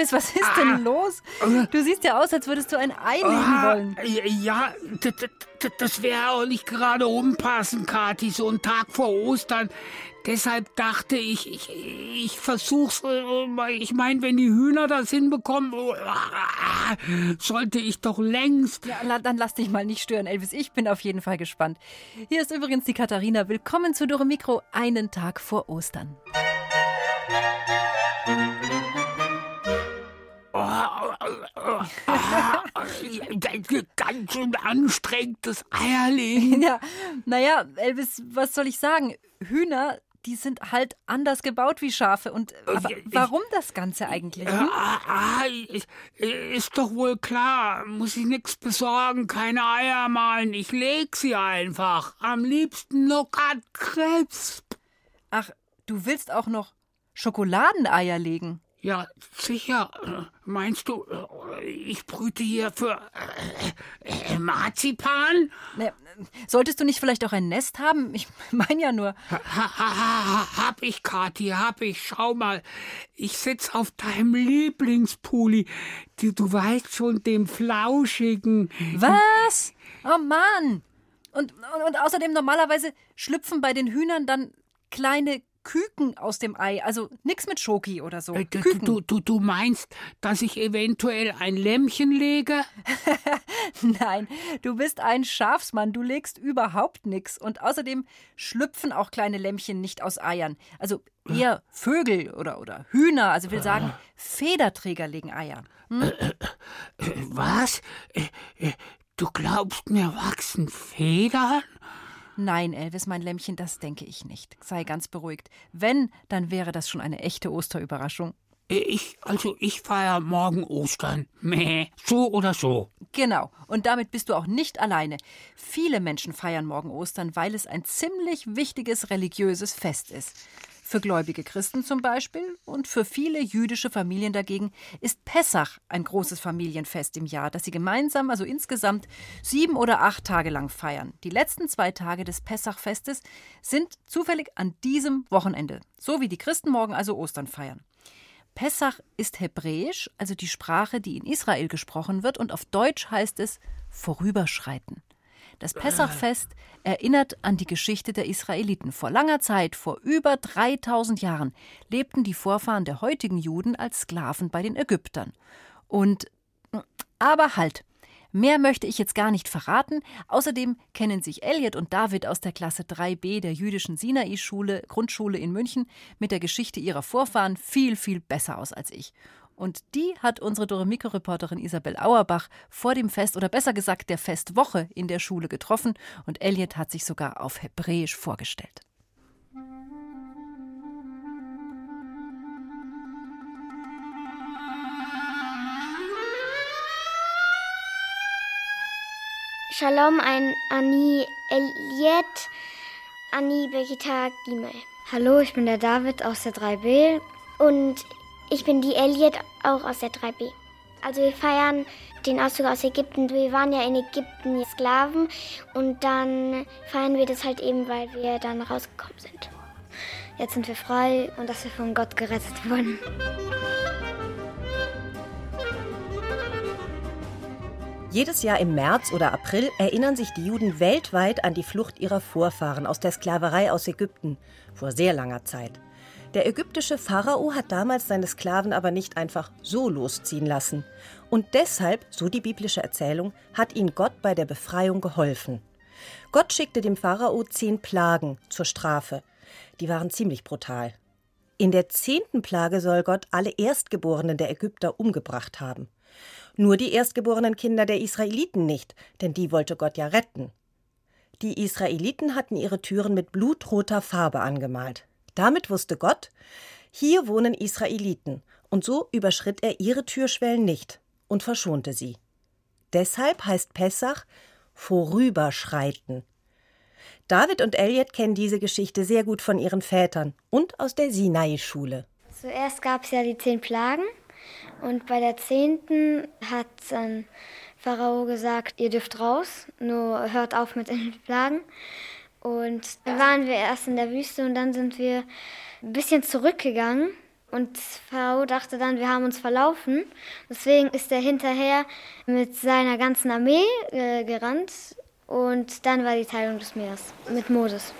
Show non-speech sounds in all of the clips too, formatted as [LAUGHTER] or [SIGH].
Elvis, was ist denn los? Du siehst ja aus, als würdest du ein Ei legen Ah, wollen. Ja, das wäre auch nicht gerade umpassend, Kathi, so ein Tag vor Ostern. Deshalb dachte ich, ich, ich versuch's. äh, Ich meine, wenn die Hühner das hinbekommen, äh, sollte ich doch längst. Ja, dann lass dich mal nicht stören, Elvis. Ich bin auf jeden Fall gespannt. Hier ist übrigens die Katharina. Willkommen zu Dore Mikro, einen Tag vor Ostern. Ganz schön anstrengendes Eierlegen. Ja, naja, Elvis, was soll ich sagen? Hühner, die sind halt anders gebaut wie Schafe. Und aber ich- warum das Ganze eigentlich? Hm? Ah, ist doch wohl klar. Muss ich nichts besorgen, keine Eier malen. Ich leg sie einfach. Am liebsten Nougat Krebs. Ach, du willst auch noch Schokoladeneier legen? Ja, sicher. Meinst du, ich brüte hier für äh, äh, Marzipan? Ne, solltest du nicht vielleicht auch ein Nest haben? Ich meine ja nur. Ha, ha, ha, hab ich, Kathi, hab ich. Schau mal, ich sitz auf deinem Lieblingspulli. Du, du weißt schon, dem flauschigen. Was? Oh Mann! Und, und, und außerdem normalerweise schlüpfen bei den Hühnern dann kleine Küken aus dem Ei. Also nix mit Schoki oder so. Äh, Du, du, du, meinst, dass ich eventuell ein Lämmchen lege? [LAUGHS] Nein, du bist ein Schafsmann. Du legst überhaupt nix. Und außerdem schlüpfen auch kleine Lämmchen nicht aus Eiern. Also eher Vögel oder, oder Hühner. Also will sagen, Federträger legen Eier. Was? Äh, äh, Du glaubst, mir wachsen Federn? Nein, Elvis, mein Lämmchen, das denke ich nicht. Sei ganz beruhigt. Wenn, dann wäre das schon eine echte Osterüberraschung. Ich, also ich feier morgen Ostern. Meh, so oder so. Genau. Und damit bist du auch nicht alleine. Viele Menschen feiern morgen Ostern, weil es ein ziemlich wichtiges religiöses Fest ist. Für gläubige Christen zum Beispiel und für viele jüdische Familien dagegen ist Pessach ein großes Familienfest im Jahr, das sie gemeinsam, also insgesamt sieben oder acht Tage lang feiern. Die letzten zwei Tage des Pessachfestes sind zufällig an diesem Wochenende, so wie die Christen morgen also Ostern feiern. Pessach ist hebräisch, also die Sprache, die in Israel gesprochen wird, und auf Deutsch heißt es vorüberschreiten. Das Pessachfest erinnert an die Geschichte der Israeliten. Vor langer Zeit, vor über 3000 Jahren, lebten die Vorfahren der heutigen Juden als Sklaven bei den Ägyptern. Und aber halt, mehr möchte ich jetzt gar nicht verraten. Außerdem kennen sich Elliot und David aus der Klasse 3b der jüdischen Sinai-Schule, Grundschule in München, mit der Geschichte ihrer Vorfahren viel, viel besser aus als ich. Und die hat unsere Doremiko-Reporterin Isabel Auerbach vor dem Fest oder besser gesagt der Festwoche in der Schule getroffen und Elliot hat sich sogar auf Hebräisch vorgestellt. Shalom ein Ani Eliet, Ani Begita Gimel. Hallo, ich bin der David aus der 3b. Und ich bin die Eliet auch aus der 3b. Also wir feiern den Auszug aus Ägypten. Wir waren ja in Ägypten Sklaven und dann feiern wir das halt eben, weil wir dann rausgekommen sind. Jetzt sind wir frei und dass wir von Gott gerettet wurden. Jedes Jahr im März oder April erinnern sich die Juden weltweit an die Flucht ihrer Vorfahren aus der Sklaverei aus Ägypten vor sehr langer Zeit. Der ägyptische Pharao hat damals seine Sklaven aber nicht einfach so losziehen lassen. Und deshalb, so die biblische Erzählung, hat ihnen Gott bei der Befreiung geholfen. Gott schickte dem Pharao zehn Plagen zur Strafe. Die waren ziemlich brutal. In der zehnten Plage soll Gott alle Erstgeborenen der Ägypter umgebracht haben. Nur die erstgeborenen Kinder der Israeliten nicht, denn die wollte Gott ja retten. Die Israeliten hatten ihre Türen mit blutroter Farbe angemalt. Damit wusste Gott, hier wohnen Israeliten, und so überschritt er ihre Türschwellen nicht und verschonte sie. Deshalb heißt Pessach vorüberschreiten. David und Elliot kennen diese Geschichte sehr gut von ihren Vätern und aus der Sinai-Schule. Zuerst gab es ja die zehn Plagen und bei der zehnten hat dann Pharao gesagt, ihr dürft raus, nur hört auf mit den Plagen. Und dann waren wir erst in der Wüste und dann sind wir ein bisschen zurückgegangen. Und Pharao dachte dann, wir haben uns verlaufen. Deswegen ist er hinterher mit seiner ganzen Armee äh, gerannt. Und dann war die Teilung des Meeres mit Moses.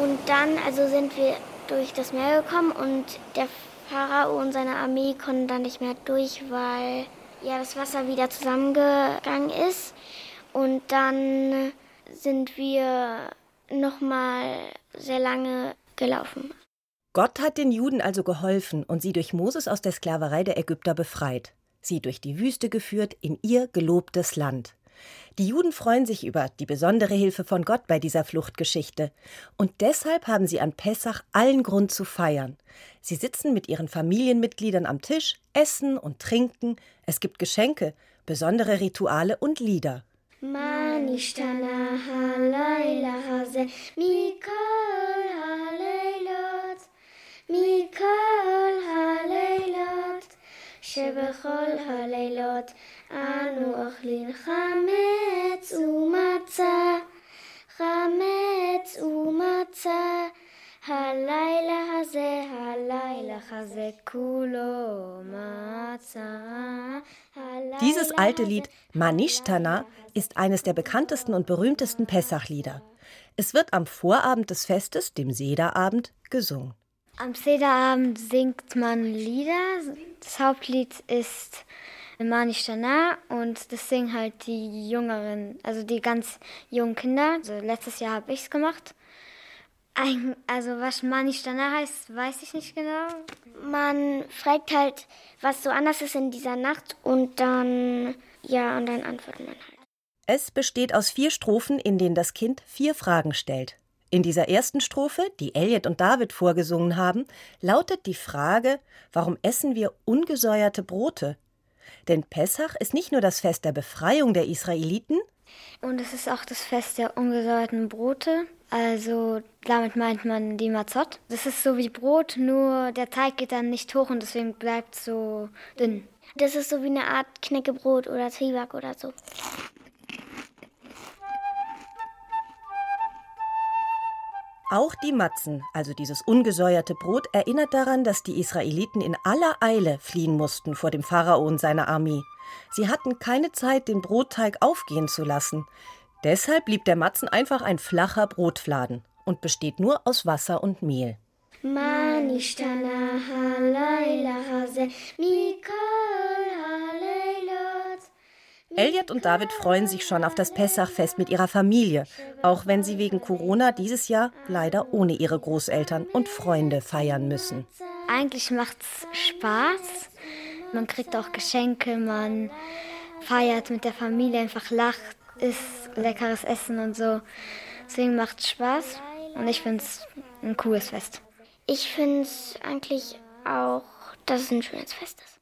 Und dann also sind wir durch das Meer gekommen und der Pharao und seine Armee konnten dann nicht mehr durch, weil ja das Wasser wieder zusammengegangen ist. Und dann sind wir noch mal sehr lange gelaufen. Gott hat den Juden also geholfen und sie durch Moses aus der Sklaverei der Ägypter befreit, sie durch die Wüste geführt in ihr gelobtes Land. Die Juden freuen sich über die besondere Hilfe von Gott bei dieser Fluchtgeschichte. Und deshalb haben sie an Pessach allen Grund zu feiern. Sie sitzen mit ihren Familienmitgliedern am Tisch, essen und trinken. Es gibt Geschenke, besondere Rituale und Lieder. שבכל הלילות אנו אוכלים חמץ ומצה, חמץ ומצה. הלילה הזה, הלילה הזה כולו מצה. Dieses alte Lied Manishtana ist eines der bekanntesten und berühmtesten Pessachlieder. Es wird am Vorabend des Festes, dem Sederabend, gesungen. Am Sederabend singt man Lieder. Das Hauptlied ist Manish Dana und das singen halt die Jüngeren, also die ganz jungen Kinder. Also letztes Jahr habe ich es gemacht. Ein, also was Manish Dana heißt, weiß ich nicht genau. Man fragt halt, was so anders ist in dieser Nacht und dann, ja, und dann antwortet man halt. Es besteht aus vier Strophen, in denen das Kind vier Fragen stellt. In dieser ersten Strophe, die Elliot und David vorgesungen haben, lautet die Frage, warum essen wir ungesäuerte Brote? Denn Pessach ist nicht nur das Fest der Befreiung der Israeliten, Und es ist auch das Fest der ungesäuerten Brote. Also damit meint man die Mazot. Das ist so wie Brot, nur der Teig geht dann nicht hoch und deswegen bleibt so dünn. Das ist so wie eine Art Knäckebrot oder Zwieback oder so. Auch die Matzen, also dieses ungesäuerte Brot, erinnert daran, dass die Israeliten in aller Eile fliehen mussten vor dem Pharao und seiner Armee. Sie hatten keine Zeit, den Brotteig aufgehen zu lassen. Deshalb blieb der Matzen einfach ein flacher Brotfladen und besteht nur aus Wasser und Mehl. Elliot und David freuen sich schon auf das Pessachfest mit ihrer Familie, auch wenn sie wegen Corona dieses Jahr leider ohne ihre Großeltern und Freunde feiern müssen. Eigentlich macht's Spaß. Man kriegt auch Geschenke, man feiert mit der Familie, einfach lacht isst leckeres Essen und so. Deswegen macht's Spaß und ich find's ein cooles Fest. Ich finde es eigentlich auch, dass es ein schönes Fest ist.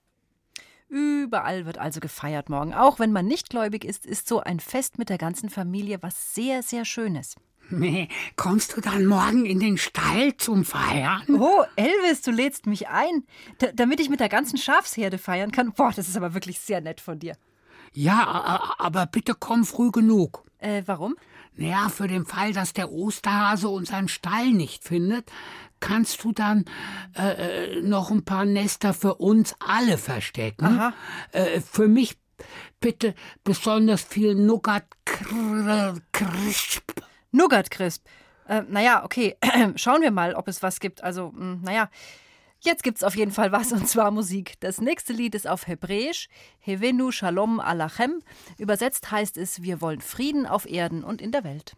Überall wird also gefeiert morgen. Auch wenn man nicht gläubig ist, ist so ein Fest mit der ganzen Familie was sehr, sehr Schönes. Nee, kommst du dann morgen in den Stall zum Feiern? Oh, Elvis, du lädst mich ein, da, damit ich mit der ganzen Schafsherde feiern kann. Boah, das ist aber wirklich sehr nett von dir. Ja, aber bitte komm früh genug. Äh, warum? Naja, für den Fall, dass der Osterhase unseren Stall nicht findet, kannst du dann äh, äh, noch ein paar Nester für uns alle verstecken. Aha. Äh, für mich bitte besonders viel Nougat Cr- Crisp. Nougat Crisp. Äh, naja, okay. [CLEARS THROAT] Schauen wir mal, ob es was gibt. Also, mh, naja. Jetzt gibt's auf jeden Fall was, und zwar Musik. Das nächste Lied ist auf Hebräisch, Hevenu Shalom Alachem. Übersetzt heißt es, wir wollen Frieden auf Erden und in der Welt.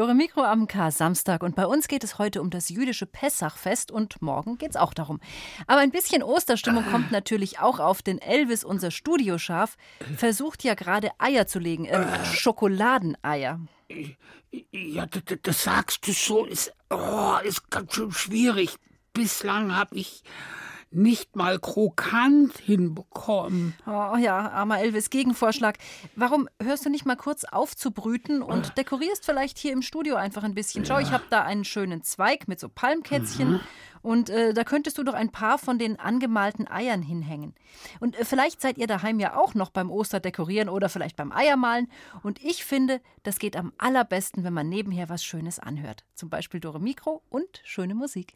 Dore Mikro am K-Samstag und bei uns geht es heute um das jüdische Pessachfest und morgen geht es auch darum. Aber ein bisschen Osterstimmung kommt natürlich auch auf, denn Elvis, unser Studioschaf, versucht ja gerade Eier zu legen, äh, Schokoladeneier. Ja, das, sagst du so, ist, oh, ist ganz schön schwierig. Bislang habe ich nicht mal krokant hinbekommen. Oh ja, armer Elvis, Gegenvorschlag. Warum hörst du nicht mal kurz auf zu brüten und dekorierst vielleicht hier im Studio einfach ein bisschen? Schau, ich habe da einen schönen Zweig mit so Palmkätzchen. Mhm. Und äh, da könntest du doch ein paar von den angemalten Eiern hinhängen. Und äh, vielleicht seid ihr daheim ja auch noch beim Osterdekorieren oder vielleicht beim Eiermalen. Und ich finde, das geht am allerbesten, wenn man nebenher was Schönes anhört. Zum Beispiel Dore Mikro und schöne Musik.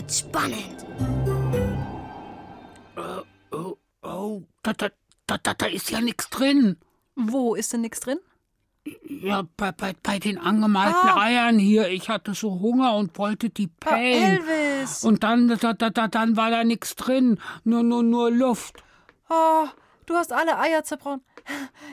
Wird's spannend. Oh, oh, oh da, da, da, da ist ja nichts drin. Wo ist denn nichts drin? Ja, bei, bei, bei den angemalten ah. Eiern hier. Ich hatte so Hunger und wollte die pellen. Oh, Elvis! Und dann, da, da, da, dann war da nichts drin. Nur, nur, nur Luft. Oh, du hast alle Eier zerbrochen.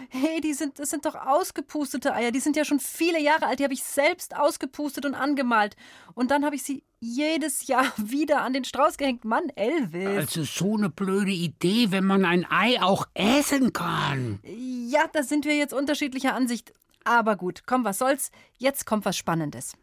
Hey, die sind, das sind doch ausgepustete Eier. Die sind ja schon viele Jahre alt. Die habe ich selbst ausgepustet und angemalt. Und dann habe ich sie jedes Jahr [LAUGHS] wieder an den Strauß gehängt. Mann, Elvis. Also so eine blöde Idee, wenn man ein Ei auch essen kann. Ja, da sind wir jetzt unterschiedlicher Ansicht. Aber gut, komm, was soll's. Jetzt kommt was Spannendes.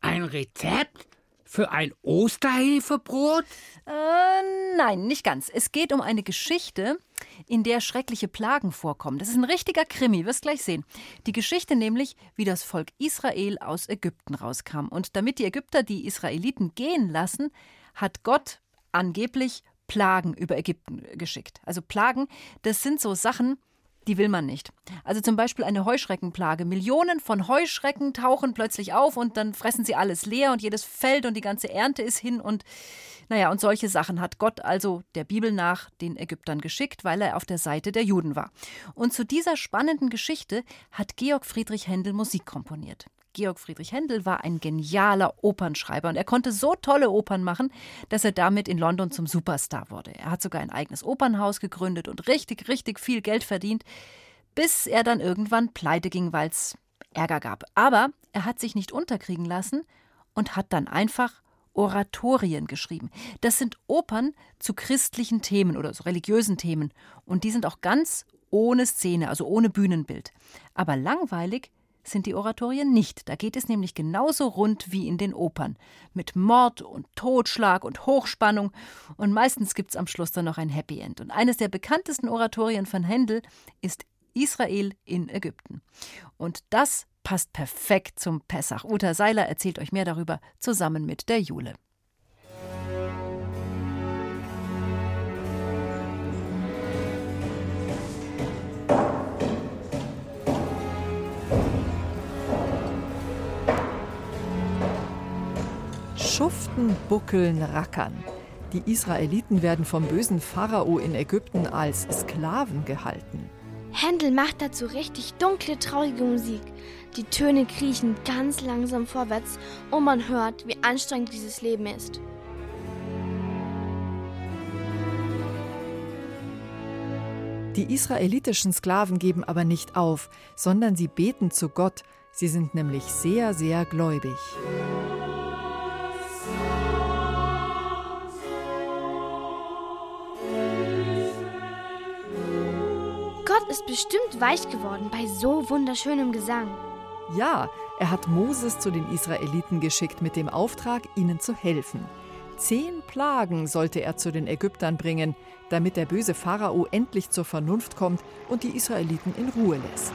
Ein Rezept? Für ein Osterhefebrot? Äh, nein, nicht ganz. Es geht um eine Geschichte, in der schreckliche Plagen vorkommen. Das ist ein richtiger Krimi, wirst gleich sehen. Die Geschichte nämlich, wie das Volk Israel aus Ägypten rauskam. Und damit die Ägypter die Israeliten gehen lassen, hat Gott angeblich Plagen über Ägypten geschickt. Also Plagen, das sind so Sachen, die will man nicht. Also zum Beispiel eine Heuschreckenplage. Millionen von Heuschrecken tauchen plötzlich auf und dann fressen sie alles leer und jedes Feld und die ganze Ernte ist hin und naja, und solche Sachen hat Gott also der Bibel nach den Ägyptern geschickt, weil er auf der Seite der Juden war. Und zu dieser spannenden Geschichte hat Georg Friedrich Händel Musik komponiert. Georg Friedrich Händel war ein genialer Opernschreiber und er konnte so tolle Opern machen, dass er damit in London zum Superstar wurde. Er hat sogar ein eigenes Opernhaus gegründet und richtig, richtig viel Geld verdient, bis er dann irgendwann pleite ging, weil es Ärger gab. Aber er hat sich nicht unterkriegen lassen und hat dann einfach Oratorien geschrieben. Das sind Opern zu christlichen Themen oder so religiösen Themen. Und die sind auch ganz ohne Szene, also ohne Bühnenbild. Aber langweilig sind die Oratorien nicht. Da geht es nämlich genauso rund wie in den Opern. Mit Mord und Totschlag und Hochspannung. Und meistens gibt es am Schluss dann noch ein Happy End. Und eines der bekanntesten Oratorien von Händel ist Israel in Ägypten. Und das passt perfekt zum Pessach. Uta Seiler erzählt euch mehr darüber zusammen mit der Jule. Schuften, buckeln, rackern. Die Israeliten werden vom bösen Pharao in Ägypten als Sklaven gehalten. Händel macht dazu richtig dunkle, traurige Musik. Die Töne kriechen ganz langsam vorwärts und man hört, wie anstrengend dieses Leben ist. Die israelitischen Sklaven geben aber nicht auf, sondern sie beten zu Gott. Sie sind nämlich sehr, sehr gläubig. Ist bestimmt weich geworden bei so wunderschönem Gesang. Ja, er hat Moses zu den Israeliten geschickt mit dem Auftrag, ihnen zu helfen. Zehn Plagen sollte er zu den Ägyptern bringen, damit der böse Pharao endlich zur Vernunft kommt und die Israeliten in Ruhe lässt.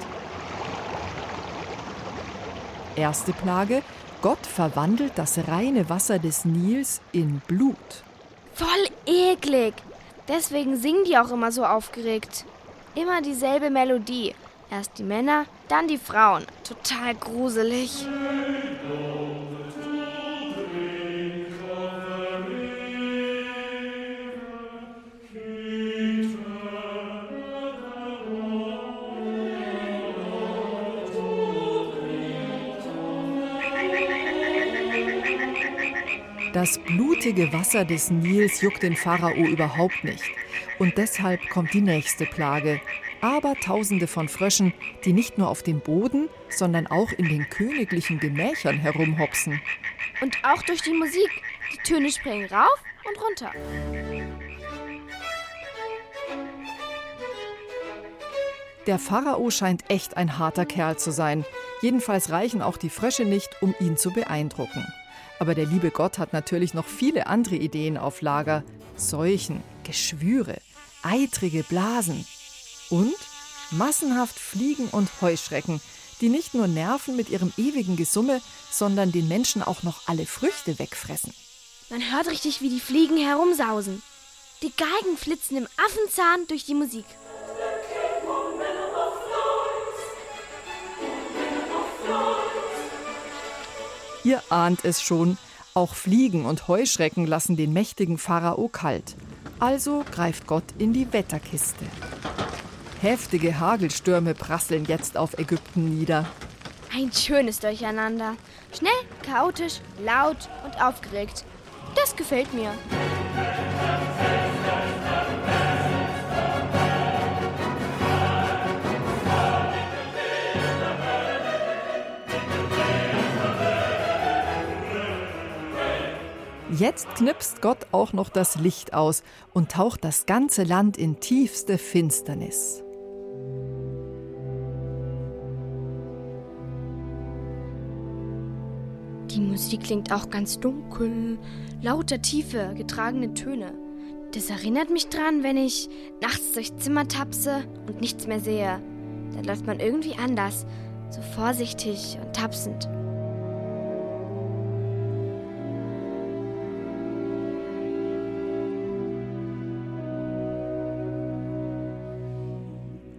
Erste Plage, Gott verwandelt das reine Wasser des Nils in Blut. Voll eklig. Deswegen singen die auch immer so aufgeregt. Immer dieselbe Melodie. Erst die Männer, dann die Frauen. Total gruselig. Das blutige Wasser des Nils juckt den Pharao überhaupt nicht. Und deshalb kommt die nächste Plage. Aber Tausende von Fröschen, die nicht nur auf dem Boden, sondern auch in den königlichen Gemächern herumhopsen. Und auch durch die Musik. Die Töne springen rauf und runter. Der Pharao scheint echt ein harter Kerl zu sein. Jedenfalls reichen auch die Frösche nicht, um ihn zu beeindrucken. Aber der liebe Gott hat natürlich noch viele andere Ideen auf Lager. Seuchen, Geschwüre, eitrige Blasen und massenhaft Fliegen und Heuschrecken, die nicht nur nerven mit ihrem ewigen Gesumme, sondern den Menschen auch noch alle Früchte wegfressen. Man hört richtig, wie die Fliegen herumsausen. Die Geigen flitzen im Affenzahn durch die Musik. Ihr ahnt es schon, auch Fliegen und Heuschrecken lassen den mächtigen Pharao kalt. Also greift Gott in die Wetterkiste. Heftige Hagelstürme prasseln jetzt auf Ägypten nieder. Ein schönes Durcheinander. Schnell, chaotisch, laut und aufgeregt. Das gefällt mir. Jetzt knipst Gott auch noch das Licht aus und taucht das ganze Land in tiefste Finsternis. Die Musik klingt auch ganz dunkel, lauter tiefe, getragene Töne. Das erinnert mich dran, wenn ich nachts durchs Zimmer tapse und nichts mehr sehe. Dann läuft man irgendwie anders, so vorsichtig und tapsend.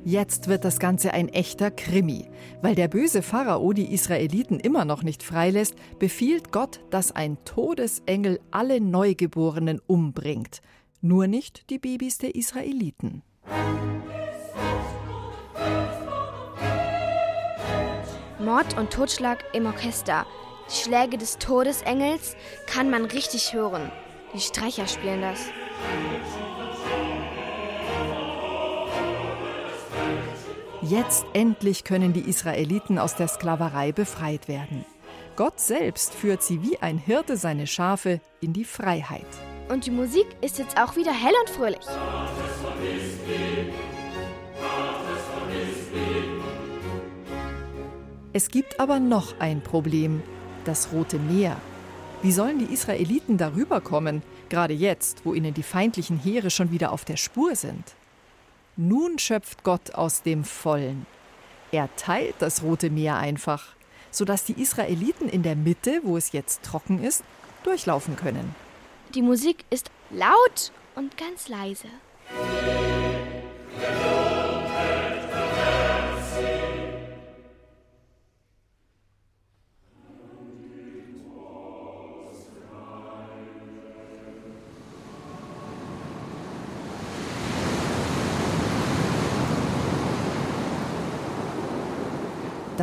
Jetzt wird das Ganze ein echter Krimi. Weil der böse Pharao die Israeliten immer noch nicht freilässt, befiehlt Gott, dass ein Todesengel alle Neugeborenen umbringt. Nur nicht die Babys der Israeliten. Mord und Totschlag im Orchester. Die Schläge des Todesengels kann man richtig hören. Die Streicher spielen das. Jetzt endlich können die Israeliten aus der Sklaverei befreit werden. Gott selbst führt sie wie ein Hirte seine Schafe in die Freiheit. Und die Musik ist jetzt auch wieder hell und fröhlich. Es gibt aber noch ein Problem, das Rote Meer. Wie sollen die Israeliten darüber kommen, gerade jetzt, wo ihnen die feindlichen Heere schon wieder auf der Spur sind? Nun schöpft Gott aus dem Vollen. Er teilt das Rote Meer einfach, sodass die Israeliten in der Mitte, wo es jetzt trocken ist, durchlaufen können. Die Musik ist laut und ganz leise.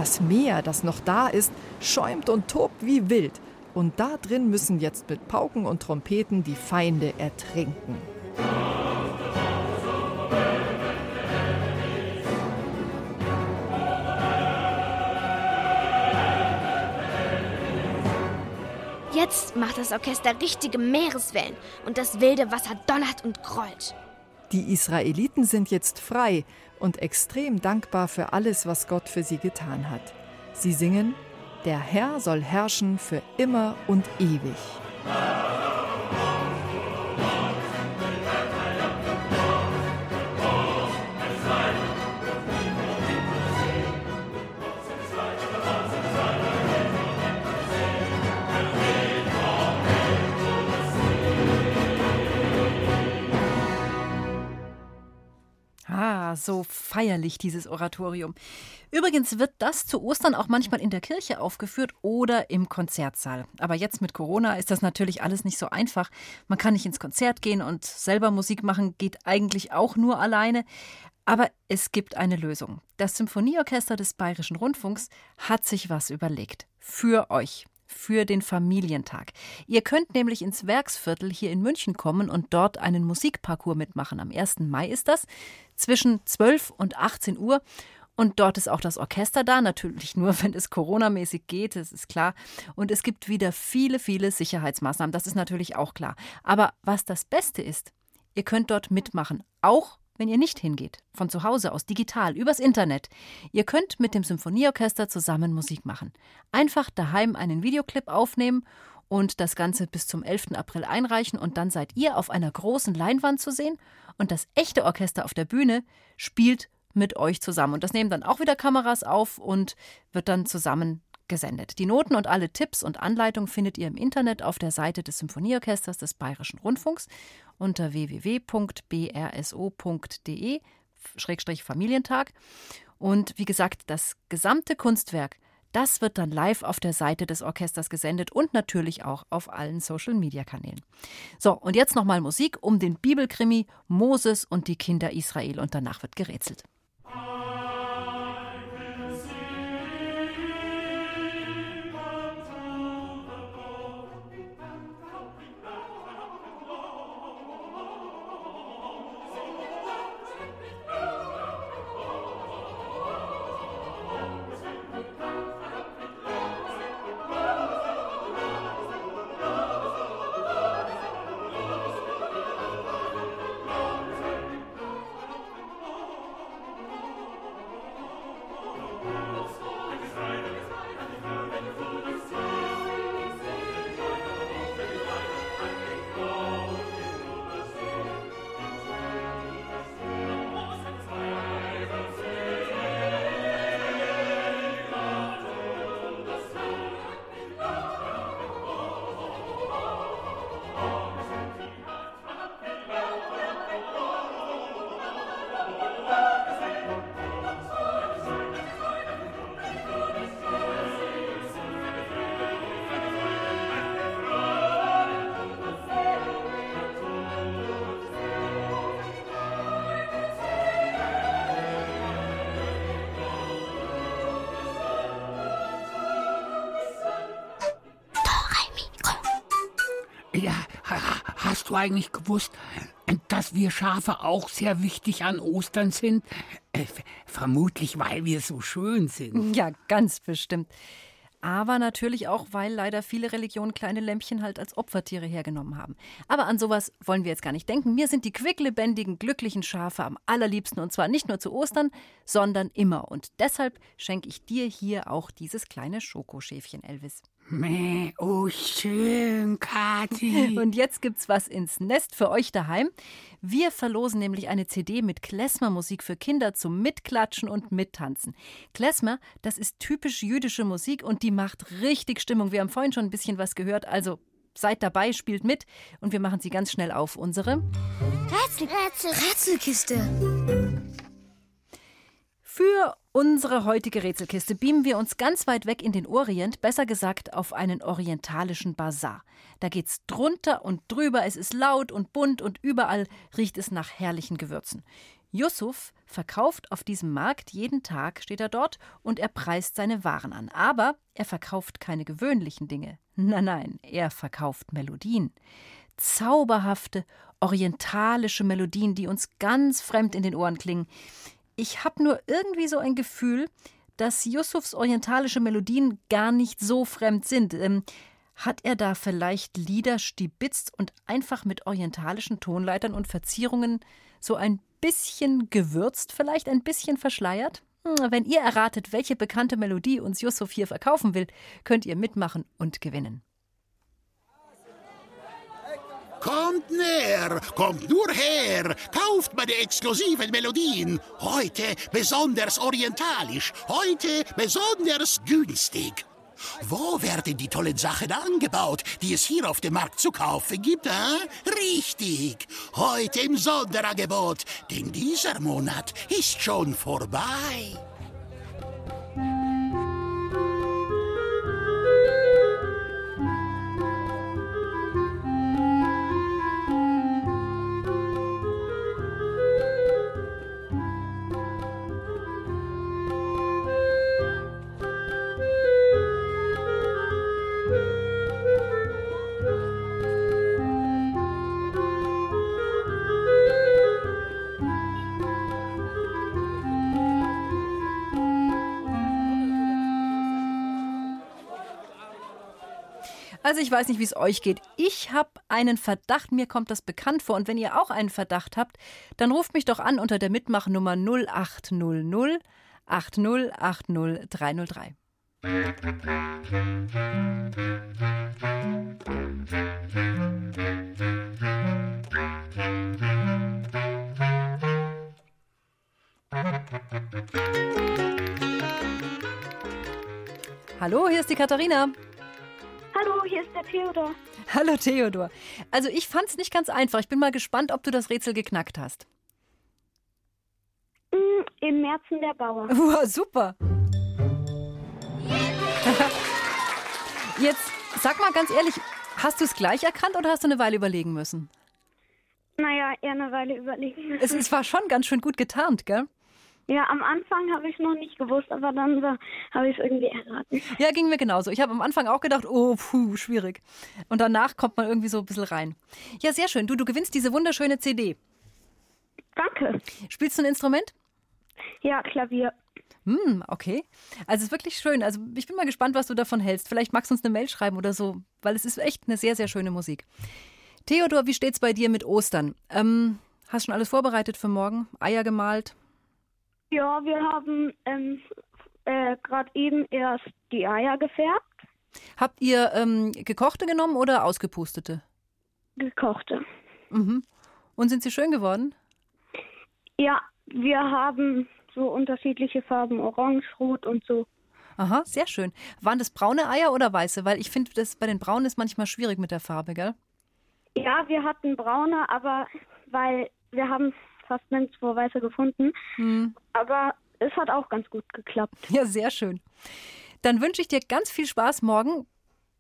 Das Meer, das noch da ist, schäumt und tobt wie wild. Und da drin müssen jetzt mit Pauken und Trompeten die Feinde ertrinken. Jetzt macht das Orchester richtige Meereswellen und das wilde Wasser donnert und grollt. Die Israeliten sind jetzt frei und extrem dankbar für alles, was Gott für sie getan hat. Sie singen, der Herr soll herrschen für immer und ewig. So feierlich, dieses Oratorium. Übrigens wird das zu Ostern auch manchmal in der Kirche aufgeführt oder im Konzertsaal. Aber jetzt mit Corona ist das natürlich alles nicht so einfach. Man kann nicht ins Konzert gehen und selber Musik machen geht eigentlich auch nur alleine. Aber es gibt eine Lösung. Das Symphonieorchester des Bayerischen Rundfunks hat sich was überlegt. Für euch für den Familientag. Ihr könnt nämlich ins Werksviertel hier in München kommen und dort einen Musikparcours mitmachen. Am 1. Mai ist das, zwischen 12 und 18 Uhr. Und dort ist auch das Orchester da, natürlich nur, [LAUGHS] wenn es coronamäßig geht, das ist klar. Und es gibt wieder viele, viele Sicherheitsmaßnahmen, das ist natürlich auch klar. Aber was das Beste ist, ihr könnt dort mitmachen, auch wenn ihr nicht hingeht, von zu Hause aus, digital, übers Internet. Ihr könnt mit dem Symphonieorchester zusammen Musik machen. Einfach daheim einen Videoclip aufnehmen und das Ganze bis zum 11. April einreichen und dann seid ihr auf einer großen Leinwand zu sehen und das echte Orchester auf der Bühne spielt mit euch zusammen. Und das nehmen dann auch wieder Kameras auf und wird dann zusammen gesendet. Die Noten und alle Tipps und Anleitungen findet ihr im Internet auf der Seite des Symphonieorchesters des Bayerischen Rundfunks unter www.brso.de Familientag. Und wie gesagt, das gesamte Kunstwerk, das wird dann live auf der Seite des Orchesters gesendet und natürlich auch auf allen Social Media Kanälen. So, und jetzt nochmal Musik um den Bibelkrimi Moses und die Kinder Israel und danach wird gerätselt. Du eigentlich gewusst, dass wir Schafe auch sehr wichtig an Ostern sind? Äh, vermutlich, weil wir so schön sind. Ja, ganz bestimmt. Aber natürlich auch, weil leider viele Religionen kleine Lämpchen halt als Opfertiere hergenommen haben. Aber an sowas wollen wir jetzt gar nicht denken. Mir sind die quicklebendigen, glücklichen Schafe am allerliebsten. Und zwar nicht nur zu Ostern, sondern immer. Und deshalb schenke ich dir hier auch dieses kleine Schokoschäfchen, Elvis. Mäh, oh schön, Kathi. Und jetzt gibt's was ins Nest für euch daheim. Wir verlosen nämlich eine CD mit Klezmer-Musik für Kinder zum Mitklatschen und Mittanzen. Klezmer, das ist typisch jüdische Musik und die macht richtig Stimmung. Wir haben vorhin schon ein bisschen was gehört, also seid dabei, spielt mit und wir machen sie ganz schnell auf. Unsere Rätsel, Rätsel, Rätselkiste. Für unsere heutige Rätselkiste beamen wir uns ganz weit weg in den Orient, besser gesagt auf einen orientalischen Bazar. Da geht's drunter und drüber, es ist laut und bunt und überall riecht es nach herrlichen Gewürzen. Yusuf verkauft auf diesem Markt jeden Tag, steht er dort, und er preist seine Waren an. Aber er verkauft keine gewöhnlichen Dinge. Nein, nein, er verkauft Melodien. Zauberhafte, orientalische Melodien, die uns ganz fremd in den Ohren klingen. Ich habe nur irgendwie so ein Gefühl, dass Yusufs orientalische Melodien gar nicht so fremd sind. Ähm, Hat er da vielleicht Lieder stibitzt und einfach mit orientalischen Tonleitern und Verzierungen so ein bisschen gewürzt, vielleicht ein bisschen verschleiert? Hm, wenn ihr erratet, welche bekannte Melodie uns Yusuf hier verkaufen will, könnt ihr mitmachen und gewinnen. Kommt näher, kommt nur her, kauft meine exklusiven Melodien. Heute besonders orientalisch, heute besonders günstig. Wo werden die tollen Sachen angebaut, die es hier auf dem Markt zu kaufen gibt? Äh? Richtig, heute im Sonderangebot, denn dieser Monat ist schon vorbei. Also ich weiß nicht, wie es euch geht. Ich habe einen Verdacht, mir kommt das bekannt vor. Und wenn ihr auch einen Verdacht habt, dann ruft mich doch an unter der Mitmachnummer 0800 8080 303. Hallo, hier ist die Katharina. Hallo, hier ist der Theodor. Hallo Theodor. Also ich fand es nicht ganz einfach. Ich bin mal gespannt, ob du das Rätsel geknackt hast. Mm, Im Märzen der Bauer. Wow, super. Jetzt sag mal ganz ehrlich, hast du es gleich erkannt oder hast du eine Weile überlegen müssen? Naja, eher eine Weile überlegen müssen. Es, es war schon ganz schön gut getarnt, gell? Ja, am Anfang habe ich es noch nicht gewusst, aber dann habe ich es irgendwie erraten. Ja, ging mir genauso. Ich habe am Anfang auch gedacht, oh, puh, schwierig. Und danach kommt man irgendwie so ein bisschen rein. Ja, sehr schön. Du, du gewinnst diese wunderschöne CD. Danke. Spielst du ein Instrument? Ja, Klavier. Hm, okay. Also es ist wirklich schön. Also ich bin mal gespannt, was du davon hältst. Vielleicht magst du uns eine Mail schreiben oder so, weil es ist echt eine sehr, sehr schöne Musik. Theodor, wie steht's bei dir mit Ostern? Ähm, hast schon alles vorbereitet für morgen? Eier gemalt? Ja, wir haben ähm, äh, gerade eben erst die Eier gefärbt, Habt ihr ähm, gekochte genommen oder ausgepustete? gekochte. Mhm. Und sind sie schön geworden? Ja, wir haben so unterschiedliche Farben, orange, rot und so. Aha, sehr schön. Waren das braune Eier oder weiße? Weil ich finde, das bei den braunen ist manchmal schwierig mit der Farbe, gell? Ja, wir hatten braune, aber weil wir haben fast nirgendwo weiße gefunden. Hm. Aber es hat auch ganz gut geklappt. Ja, sehr schön. Dann wünsche ich dir ganz viel Spaß morgen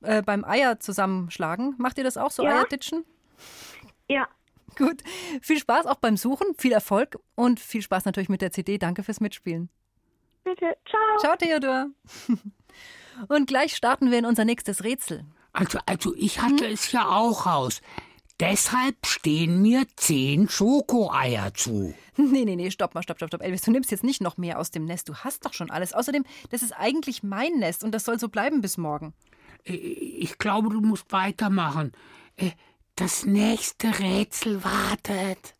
äh, beim Eier zusammenschlagen. Macht ihr das auch so, Ja. Eierditschen? Ja. Gut. Viel Spaß auch beim Suchen, viel Erfolg und viel Spaß natürlich mit der CD. Danke fürs Mitspielen. Bitte, ciao. Ciao, Theodor. [LAUGHS] Und gleich starten wir in unser nächstes Rätsel. Also, also ich hatte es ja auch raus. Deshalb stehen mir zehn Schokoeier zu. Nee, nee, nee, stopp mal, stopp, stopp, stopp. Elvis, du nimmst jetzt nicht noch mehr aus dem Nest. Du hast doch schon alles. Außerdem, das ist eigentlich mein Nest und das soll so bleiben bis morgen. Äh, Ich glaube, du musst weitermachen. Äh, Das nächste Rätsel wartet.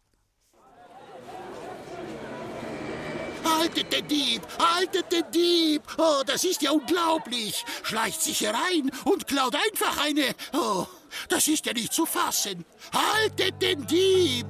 Haltet den Dieb! Haltet den Dieb! Oh, das ist ja unglaublich! Schleicht sich herein und klaut einfach eine. Oh, das ist ja nicht zu fassen! Haltet den Dieb!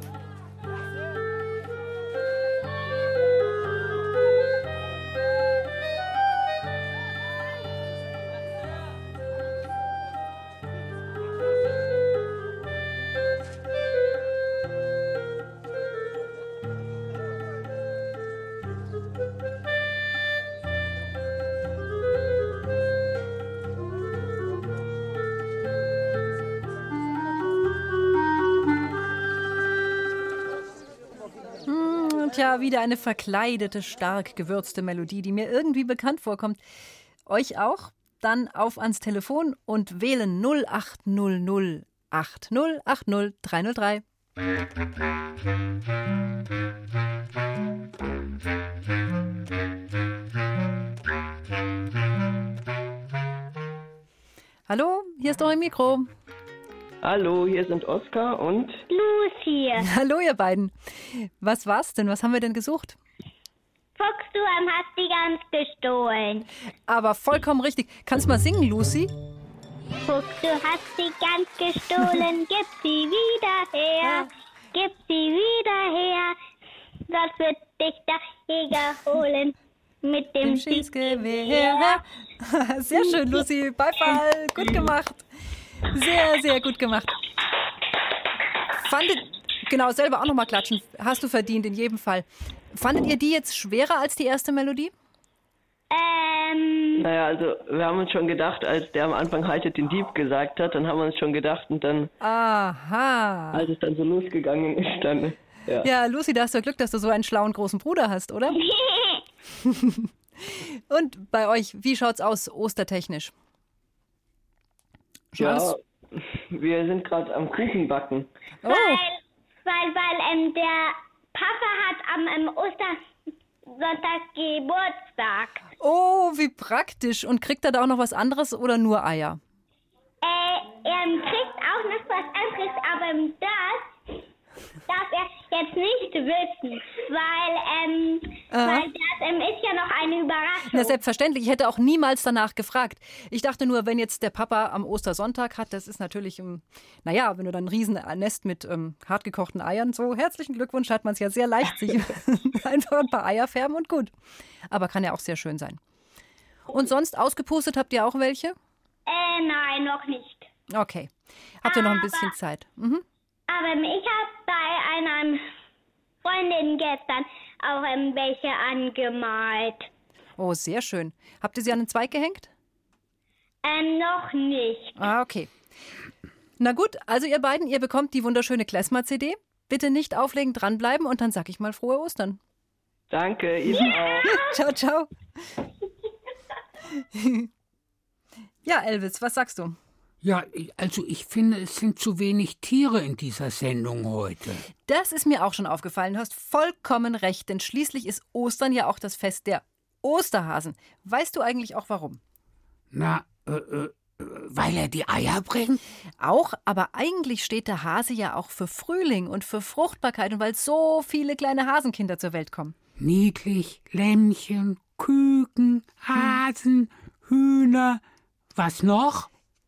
Tja, wieder eine verkleidete, stark gewürzte Melodie, die mir irgendwie bekannt vorkommt. Euch auch? Dann auf ans Telefon und wählen 0800 8080 303. Hallo, hier ist ein Mikro. Hallo, hier sind Oskar und Lucy. [LAUGHS] Hallo, ihr beiden. Was war's denn? Was haben wir denn gesucht? Fuchs, du hast die Gans gestohlen. Aber vollkommen richtig. Kannst du mal singen, Lucy? Fuchs, du hast die Gans gestohlen. [LAUGHS] Gib sie wieder her. Gib sie wieder her. Sonst wird dich der Jäger holen. Mit dem, Dem Schießgewehr. [LAUGHS] Sehr schön, Lucy. Beifall. Gut gemacht. Sehr, sehr gut gemacht. Fandet, genau, selber auch nochmal klatschen. Hast du verdient, in jedem Fall. Fandet ihr die jetzt schwerer als die erste Melodie? Ähm, Naja, also wir haben uns schon gedacht, als der am Anfang haltet den Dieb gesagt hat, dann haben wir uns schon gedacht und dann, Aha. als es dann so losgegangen ist, dann, ja. Ja, Lucy, da hast du Glück, dass du so einen schlauen großen Bruder hast, oder? [LAUGHS] Und bei euch, wie schaut's aus, ostertechnisch? Schon Ja, alles- wir sind gerade am Kuchen backen. Oh, weil, weil, weil ähm, der Papa hat am ähm, Ostersonntag Geburtstag. oh, wie praktisch. Und kriegt er da auch noch was anderes oder nur Eier? Äh, er kriegt auch noch was anderes, aber das darf er jetzt nicht wissen, weil, ähm, weil das ähm, ist ja noch eine Überraschung. Na, selbstverständlich. Ich hätte auch niemals danach gefragt. Ich dachte nur, wenn jetzt der Papa am Ostersonntag hat, das ist natürlich, ähm, naja, wenn du dann ein Riesennest mit ähm, hartgekochten Eiern, so herzlichen Glückwunsch, hat man es ja sehr leicht, sich [LAUGHS] einfach ein paar Eier färben und gut. Aber kann ja auch sehr schön sein. Und sonst ausgepustet habt ihr auch welche? Äh, nein, noch nicht. Okay. Habt ihr noch ein bisschen Zeit? Mhm. Aber ich habe bei einer Freundin gestern auch welche angemalt. Oh, sehr schön. Habt ihr sie an den Zweig gehängt? Ähm, noch nicht. Ah, okay. Na gut, also ihr beiden, ihr bekommt die wunderschöne Klezmer-CD. Bitte nicht auflegen, dranbleiben und dann sag ich mal frohe Ostern. Danke, Ihnen auch. [LAUGHS] [LAUGHS] ciao, ciao. [LAUGHS] ja, Elvis, was sagst du? Ja, also ich finde, es sind zu wenig Tiere in dieser Sendung heute. Das ist mir auch schon aufgefallen. Du hast vollkommen recht, denn schließlich ist Ostern ja auch das Fest der Osterhasen. Weißt du eigentlich auch warum? Na, äh, äh, weil er die Eier bringt? Auch, aber eigentlich steht der Hase ja auch für Frühling und für Fruchtbarkeit und weil so viele kleine Hasenkinder zur Welt kommen. Niedlich, Lämmchen, Küken, Hasen, Hühner. Was noch?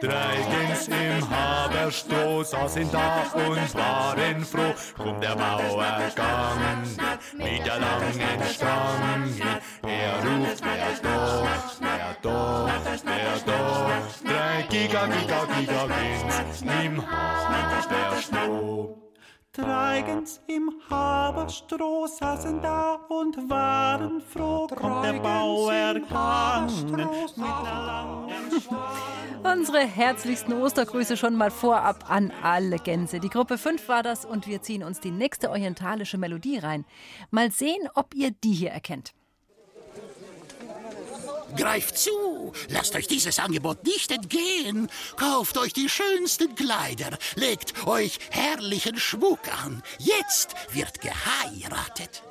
Drei Gänse im Haberstroh saßen da und waren froh. Kommt der Bauer gegangen mit der langen Stange. Er ruft, wer da, wer da, wer da. Drei Giga, Giga, Giga Gänse im Haberstroh. Drei Gänse im Haberstroh saßen da und waren froh. Kommt der Bauer gegangen mit der langen Unsere herzlichsten Ostergrüße schon mal vorab an alle Gänse. Die Gruppe 5 war das und wir ziehen uns die nächste orientalische Melodie rein. Mal sehen, ob ihr die hier erkennt. Greift zu! Lasst euch dieses Angebot nicht entgehen! Kauft euch die schönsten Kleider, legt euch herrlichen Schmuck an. Jetzt wird geheiratet.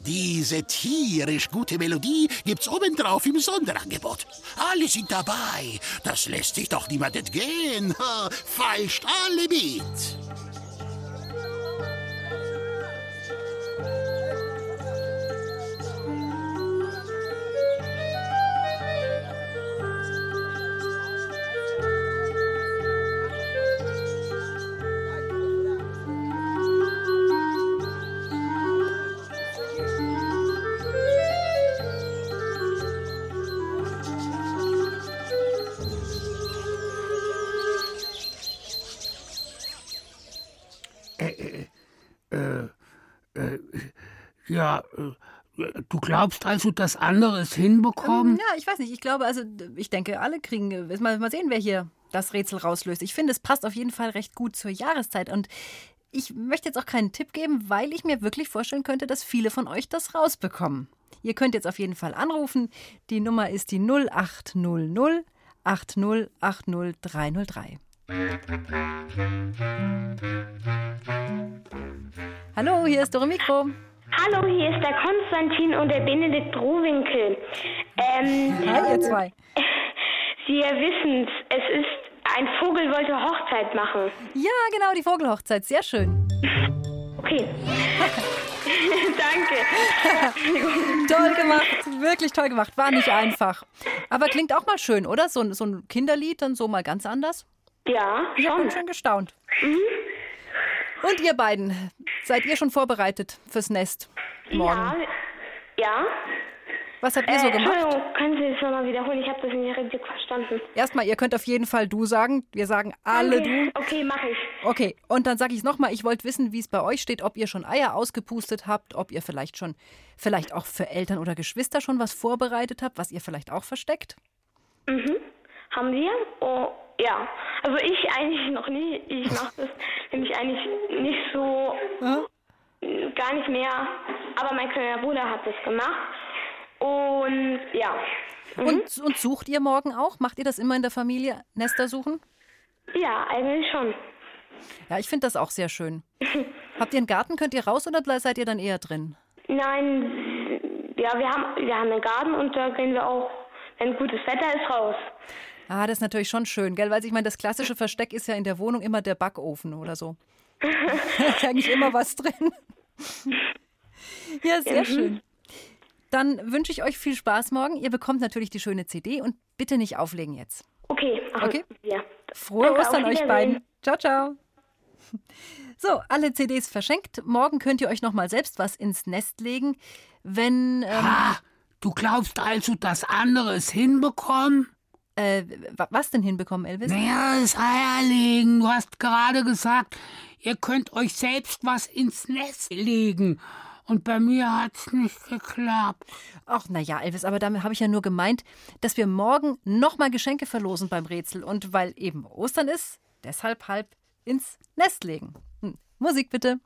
Diese tierisch gute Melodie gibt's obendrauf im Sonderangebot. Alle sind dabei. Das lässt sich doch niemand entgehen. Ha, Feilscht alle mit. Glaubst also, dass andere es hinbekommen? Ähm, ja, ich weiß nicht. Ich glaube, also ich denke, alle kriegen. Mal, mal sehen, wer hier das Rätsel rauslöst. Ich finde, es passt auf jeden Fall recht gut zur Jahreszeit. Und ich möchte jetzt auch keinen Tipp geben, weil ich mir wirklich vorstellen könnte, dass viele von euch das rausbekommen. Ihr könnt jetzt auf jeden Fall anrufen. Die Nummer ist die 0800 8080303. Hallo, hier ist Dore Mikro. Hallo, hier ist der Konstantin und der Benedikt Rohwinkel. Ähm, Hi, ihr zwei. [LAUGHS] Sie wissen es, es ist ein Vogel wollte Hochzeit machen. Ja, genau, die Vogelhochzeit. Sehr schön. Okay. [LAUGHS] Danke. [LAUGHS] toll gemacht, wirklich toll gemacht. War nicht einfach. Aber klingt auch mal schön, oder? So, ein- so ein Kinderlied, dann so mal ganz anders. Ja, Ich habe schon. schon gestaunt. Mhm. Und ihr beiden, seid ihr schon vorbereitet fürs Nest morgen? Ja. Ja. Was habt ihr so Äh, gemacht? Entschuldigung, können Sie das nochmal wiederholen? Ich habe das nicht richtig verstanden. Erstmal, ihr könnt auf jeden Fall du sagen. Wir sagen alle okay. du. Okay, mache ich. Okay, und dann sage ich es nochmal, ich wollte wissen, wie es bei euch steht, ob ihr schon Eier ausgepustet habt, ob ihr vielleicht schon, vielleicht auch für Eltern oder Geschwister schon was vorbereitet habt, was ihr vielleicht auch versteckt. Mhm. Haben wir? Oh, ja. Also ich eigentlich noch nie. Ich mache das nämlich eigentlich nicht so, gar nicht mehr. Aber mein kleiner Bruder hat das gemacht. Und ja. Mhm. Und, und sucht ihr morgen auch? Macht ihr das immer in der Familie, Nester suchen? Ja, eigentlich schon. Ja, ich finde das auch sehr schön. [LAUGHS] Habt ihr einen Garten? Könnt ihr raus oder seid ihr dann eher drin? Nein, ja, wir haben, wir haben einen Garten und da gehen wir auch, wenn gutes Wetter ist, raus. Ah, das ist natürlich schon schön, gell? Weil ich meine, das klassische Versteck ist ja in der Wohnung immer der Backofen oder so. [LAUGHS] da ist eigentlich immer was drin. ja, sehr Mhm. schön. Dann wünsche ich euch viel Spaß morgen. Ihr bekommt natürlich die schöne CD und bitte nicht auflegen jetzt. Okay, Okay. wir. Frohe Danke, Ostern euch beiden. Ciao, ciao. So, alle CDs verschenkt. Morgen könnt ihr euch noch mal selbst was ins Nest legen. Wenn. Ähm, Ah, du glaubst also, dass andere es hinbekommen? Äh, wa- was denn hinbekommen, Elvis? Naja, das Eierlegen. Du hast gerade gesagt, ihr könnt euch selbst was ins Nest legen. Und bei mir hat's nicht geklappt. Ach, na ja, Elvis, aber damit habe ich ja nur gemeint, dass wir morgen nochmal Geschenke verlosen beim Rätsel. Und weil eben Ostern ist, deshalb halb ins Nest legen. Hm. Musik bitte.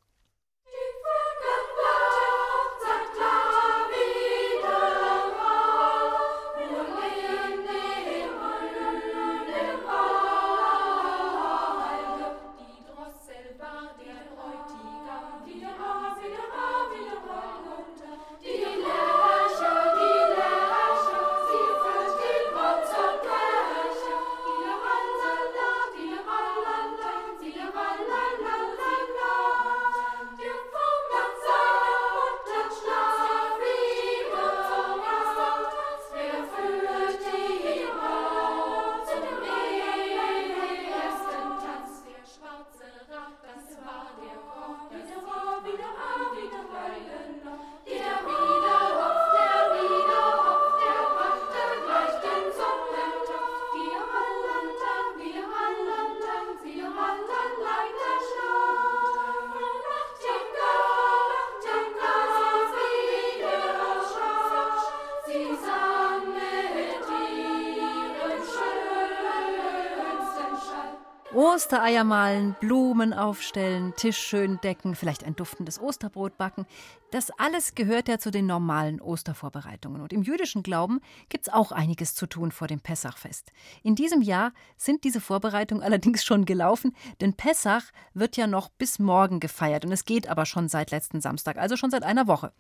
Ostereier malen, Blumen aufstellen, Tisch schön decken, vielleicht ein duftendes Osterbrot backen. Das alles gehört ja zu den normalen Ostervorbereitungen. Und im jüdischen Glauben gibt es auch einiges zu tun vor dem Pessachfest. In diesem Jahr sind diese Vorbereitungen [LAUGHS] allerdings schon gelaufen, denn Pessach wird ja noch bis morgen gefeiert. Und es geht aber schon seit letzten Samstag, also schon seit einer Woche.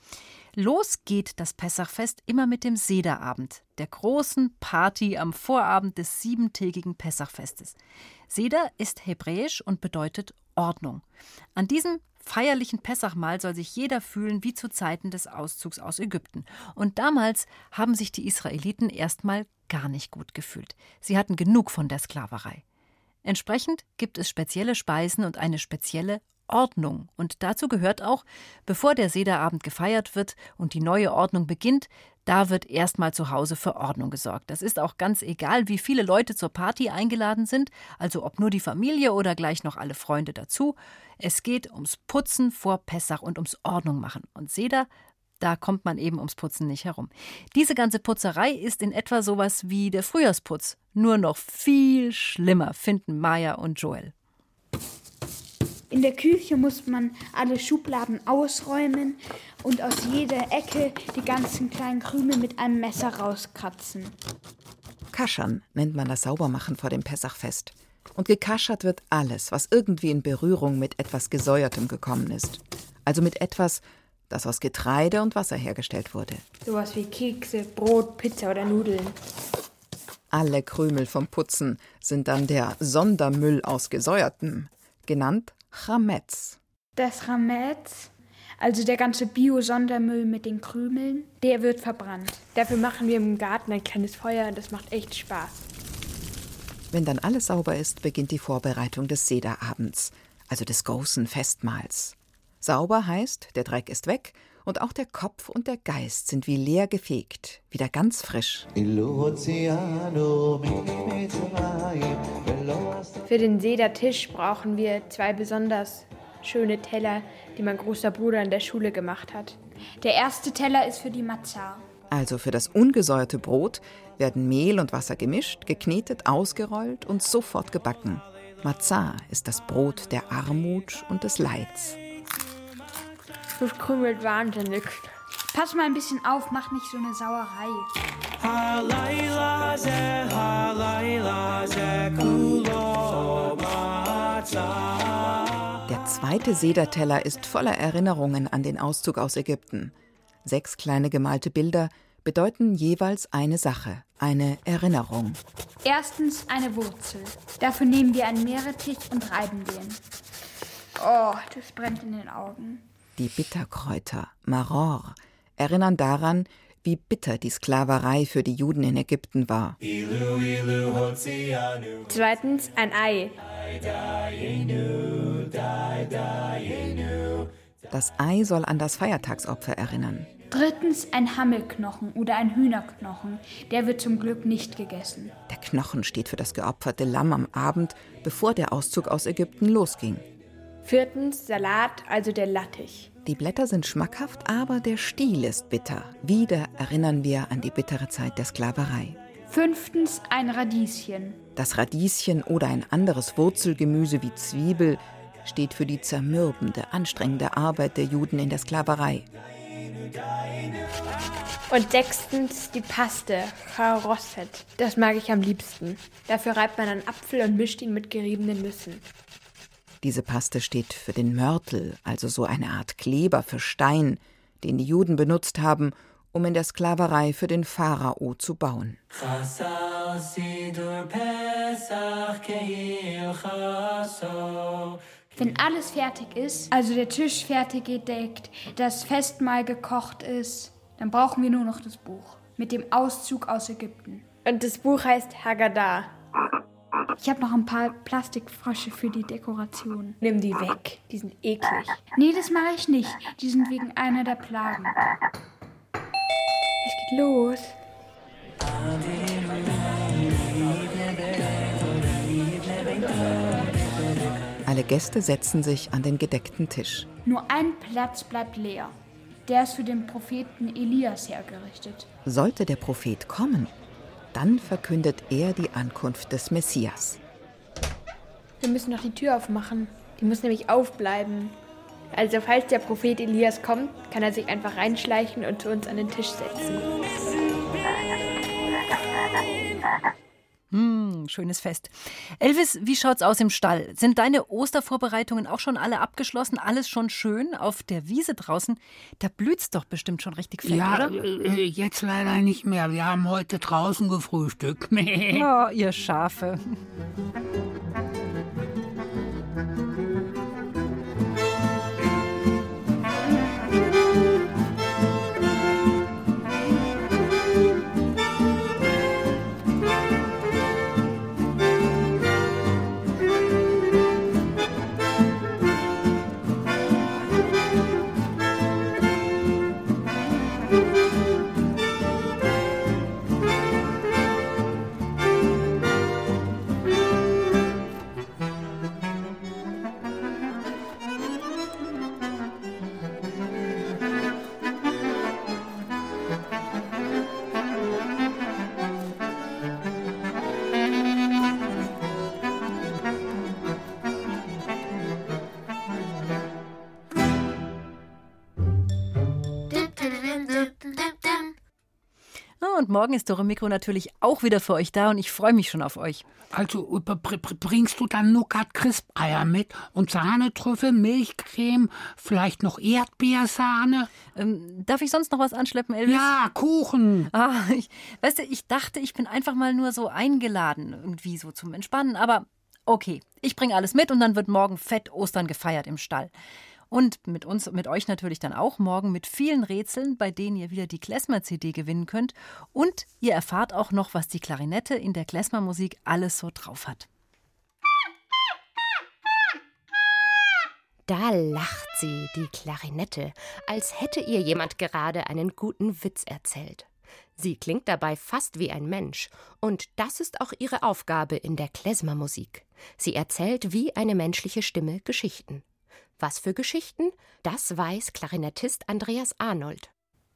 Los geht das Pessachfest immer mit dem Sederabend, der großen Party am Vorabend des siebentägigen Pessachfestes. Seder ist hebräisch und bedeutet Ordnung. An diesem feierlichen Pessachmahl soll sich jeder fühlen wie zu Zeiten des Auszugs aus Ägypten. Und damals haben sich die Israeliten erstmal gar nicht gut gefühlt. Sie hatten genug von der Sklaverei. Entsprechend gibt es spezielle Speisen und eine spezielle Ordnung. Und dazu gehört auch, bevor der Sederabend gefeiert wird und die neue Ordnung beginnt, da wird erstmal zu Hause für Ordnung gesorgt. Das ist auch ganz egal, wie viele Leute zur Party eingeladen sind, also ob nur die Familie oder gleich noch alle Freunde dazu. Es geht ums Putzen vor Pessach und ums Ordnung machen. Und Seder Da kommt man eben ums Putzen nicht herum. Diese ganze Putzerei ist in etwa sowas wie der Frühjahrsputz. Nur noch viel schlimmer, finden Maya und Joel. In der Küche muss man alle Schubladen ausräumen und aus jeder Ecke die ganzen kleinen Krümel mit einem Messer rauskratzen. Kaschern nennt man das Saubermachen vor dem Pessachfest. Und gekaschert wird alles, was irgendwie in Berührung mit etwas Gesäuertem gekommen ist. Also mit etwas, das aus Getreide und Wasser hergestellt wurde. Sowas wie Kekse, Brot, Pizza oder Nudeln. Alle Krümel vom Putzen sind dann der Sondermüll aus Gesäuertem, genannt Chametz. Das Chametz, also der ganze Bio-Sondermüll mit den Krümeln, der wird verbrannt. Dafür machen wir im Garten ein kleines Feuer und das macht echt Spaß. Wenn dann alles sauber ist, beginnt die Vorbereitung des Sederabends, also des großen Festmahls. Sauber heißt, der Dreck ist weg und auch der Kopf und der Geist sind wie leer gefegt, wieder ganz frisch. Für den Sedertisch brauchen wir zwei besonders schöne Teller, die mein großer Bruder in der Schule gemacht hat. Der erste Teller ist für die Matzah. Also für das ungesäuerte Brot werden Mehl und Wasser gemischt, geknetet, ausgerollt und sofort gebacken. Matzah ist das Brot der Armut und des Leids. Das krümelt wahnsinnig. Pass mal ein bisschen auf, mach nicht so eine Sauerei. Der zweite Sederteller ist voller Erinnerungen an den Auszug aus Ägypten. Sechs kleine gemalte Bilder bedeuten jeweils eine Sache, eine Erinnerung. Erstens eine Wurzel. Dafür nehmen wir einen Meerrettich und reiben den. Oh, das brennt in den Augen. Die Bitterkräuter, Maror, erinnern daran, wie bitter die Sklaverei für die Juden in Ägypten war. Zweitens ein Ei. Das Ei soll an das Feiertagsopfer erinnern. Drittens ein Hammelknochen oder ein Hühnerknochen. Der wird zum Glück nicht gegessen. Der Knochen steht für das geopferte Lamm am Abend, bevor der Auszug aus Ägypten losging. Viertens Salat, also der Lattich. Die Blätter sind schmackhaft, aber der Stiel ist bitter. Wieder erinnern wir an die bittere Zeit der Sklaverei. Fünftens ein Radieschen. Das Radieschen oder ein anderes Wurzelgemüse wie Zwiebel steht für die zermürbende, anstrengende Arbeit der Juden in der Sklaverei. Und sechstens die Paste, Charosset. Das mag ich am liebsten. Dafür reibt man einen Apfel und mischt ihn mit geriebenen Nüssen. Diese Paste steht für den Mörtel, also so eine Art Kleber für Stein, den die Juden benutzt haben, um in der Sklaverei für den Pharao zu bauen. Wenn alles fertig ist, also der Tisch fertig gedeckt, das Festmahl gekocht ist, dann brauchen wir nur noch das Buch mit dem Auszug aus Ägypten. Und das Buch heißt Haggadah. Ich habe noch ein paar Plastikfrösche für die Dekoration. Nimm die weg, die sind eklig. Nee, das mache ich nicht. Die sind wegen einer der Plagen. Es geht los. Alle Gäste setzen sich an den gedeckten Tisch. Nur ein Platz bleibt leer. Der ist für den Propheten Elias hergerichtet. Sollte der Prophet kommen, dann verkündet er die Ankunft des Messias. Wir müssen noch die Tür aufmachen. Die muss nämlich aufbleiben. Also falls der Prophet Elias kommt, kann er sich einfach reinschleichen und zu uns an den Tisch setzen. Hm, schönes Fest. Elvis, wie schaut's aus im Stall? Sind deine Ostervorbereitungen auch schon alle abgeschlossen? Alles schon schön auf der Wiese draußen? Da blüht's doch bestimmt schon richtig fett, ja, oder? äh, jetzt leider nicht mehr. Wir haben heute draußen gefrühstückt. [LAUGHS] Oh, ihr Schafe. Und morgen ist Dore Mikro natürlich auch wieder für euch da und ich freue mich schon auf euch. Also bringst du dann Nougat Crisp Eier mit und Sahnetrüffel, Milchcreme, vielleicht noch Erdbeersahne? Ähm, darf ich sonst noch was anschleppen, Elvis? Ja, Kuchen. Ah, ich, weißt du, ich dachte, ich bin einfach mal nur so eingeladen, irgendwie so zum Entspannen, aber okay, ich bringe alles mit und dann wird morgen fett Ostern gefeiert im Stall. Und mit uns, mit euch natürlich dann auch morgen mit vielen Rätseln, bei denen ihr wieder die Klezmer-CD gewinnen könnt. Und ihr erfahrt auch noch, was die Klarinette in der Klezmer-Musik alles so drauf hat. Da lacht sie, die Klarinette, als hätte ihr jemand gerade einen guten Witz erzählt. Sie klingt dabei fast wie ein Mensch, und das ist auch ihre Aufgabe in der Klezmer-Musik. Sie erzählt wie eine menschliche Stimme Geschichten. Was für Geschichten? Das weiß Klarinettist Andreas Arnold.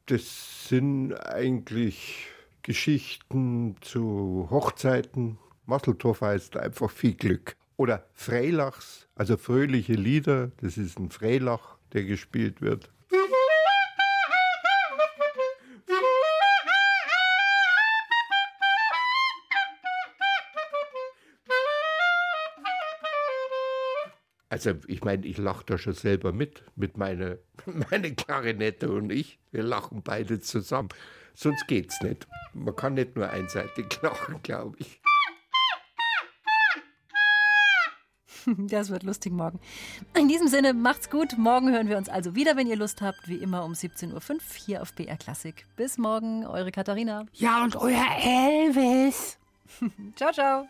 Das sind eigentlich Geschichten zu Hochzeiten. Masseltorf heißt einfach viel Glück. Oder Freilachs, also fröhliche Lieder. Das ist ein Freilach, der gespielt wird. Also ich meine, ich lache da schon selber mit, mit meiner [LAUGHS] meine Klarinette und ich. Wir lachen beide zusammen. Sonst geht's nicht. Man kann nicht nur einseitig [LAUGHS] lachen, glaube ich. [LAUGHS] Das wird lustig morgen. In diesem Sinne, macht's gut. Morgen hören wir uns also wieder, wenn ihr Lust habt, wie immer um 17.05 Uhr hier auf BR Klassik. Bis morgen, eure Katharina. Ja, und euer Elvis. ciao, ciao.